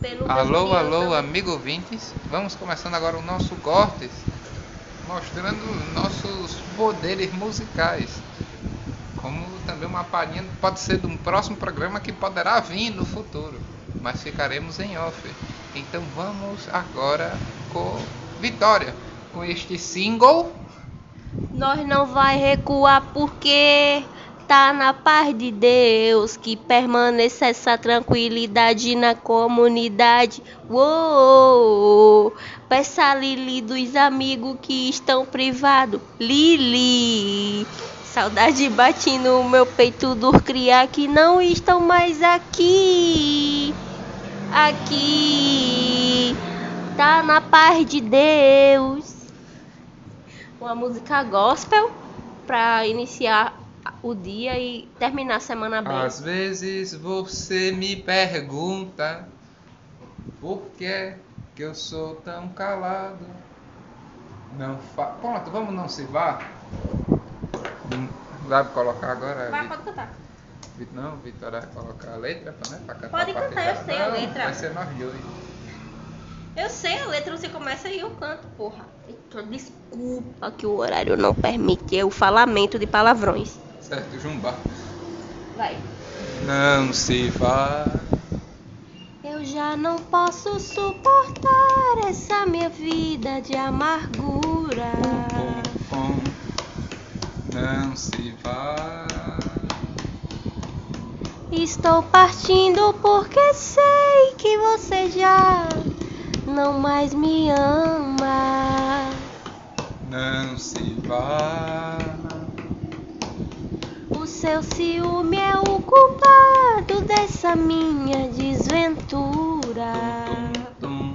pelo Alô, alô, também. amigo ouvintes. Vamos começando agora o nosso cortes, mostrando nossos poderes musicais. Como também uma palhinha pode ser de um próximo programa que poderá vir no futuro, mas ficaremos em off. Então vamos agora com Vitória, com este single. Nós não vai recuar porque tá na paz de Deus que permaneça essa tranquilidade na comunidade. Uou! Peça a Lili dos amigos que estão privados. Lili! Saudade bate no meu peito dos criar que não estão mais aqui. Aqui. Tá na paz de Deus uma música gospel para iniciar o dia e terminar a semana bem. Às vezes você me pergunta por que que eu sou tão calado. Não fa... Pronto, vamos não se vá. Hum, Vai colocar agora? Vai, pode cantar. Não, Vitória vai colocar a letra né, pra cantar. Pode a cantar, eu sei a Não, letra. Vai ser nós dois. Eu sei a letra, você começa e eu canto, porra. Eita, Desculpa que o horário não permite é o falamento de palavrões. Certo, Jumba. Vai. Não se vá. Eu já não posso suportar essa minha vida de amargura. Pom, pom. Não se vá. Estou partindo porque sei que você já não mais me ama. Não se vá. O seu ciúme é o culpado dessa minha desventura. Tum, tum.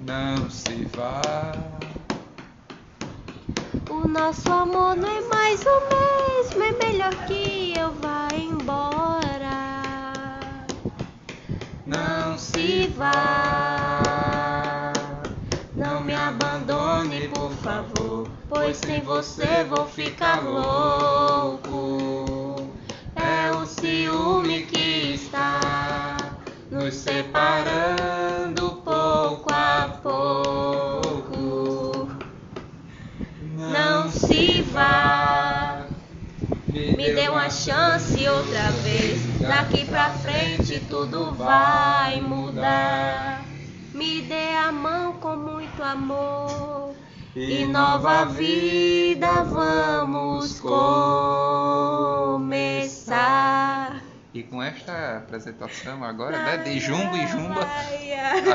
Não se vá. O nosso amor não é mais o mesmo, é melhor que eu vá embora. Não se vá. Não me abandone, por favor, pois sem você vou ficar louco. Me dê uma chance outra vez. Daqui pra frente tudo vai mudar. Me dê a mão com muito amor. E nova vida vamos começar. E com esta apresentação agora, né, de Jumbo e Jumba,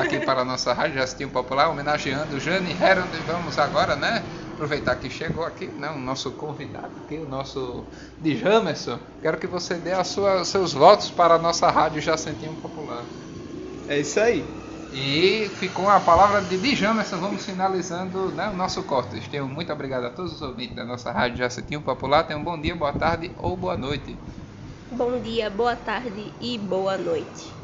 aqui para a nossa Rádio Jastinho Popular, homenageando Jane Heron, vamos agora, né, aproveitar que chegou aqui, né, o nosso convidado aqui, o nosso Djamerson, quero que você dê a sua, seus votos para a nossa Rádio Jacentinho Popular. É isso aí. E ficou a palavra de Djamerson, vamos finalizando né, o nosso corte. Tenho muito obrigado a todos os ouvintes da nossa Rádio Jacentinho Popular, tenham um bom dia, boa tarde ou boa noite. Bom dia, boa tarde e boa noite.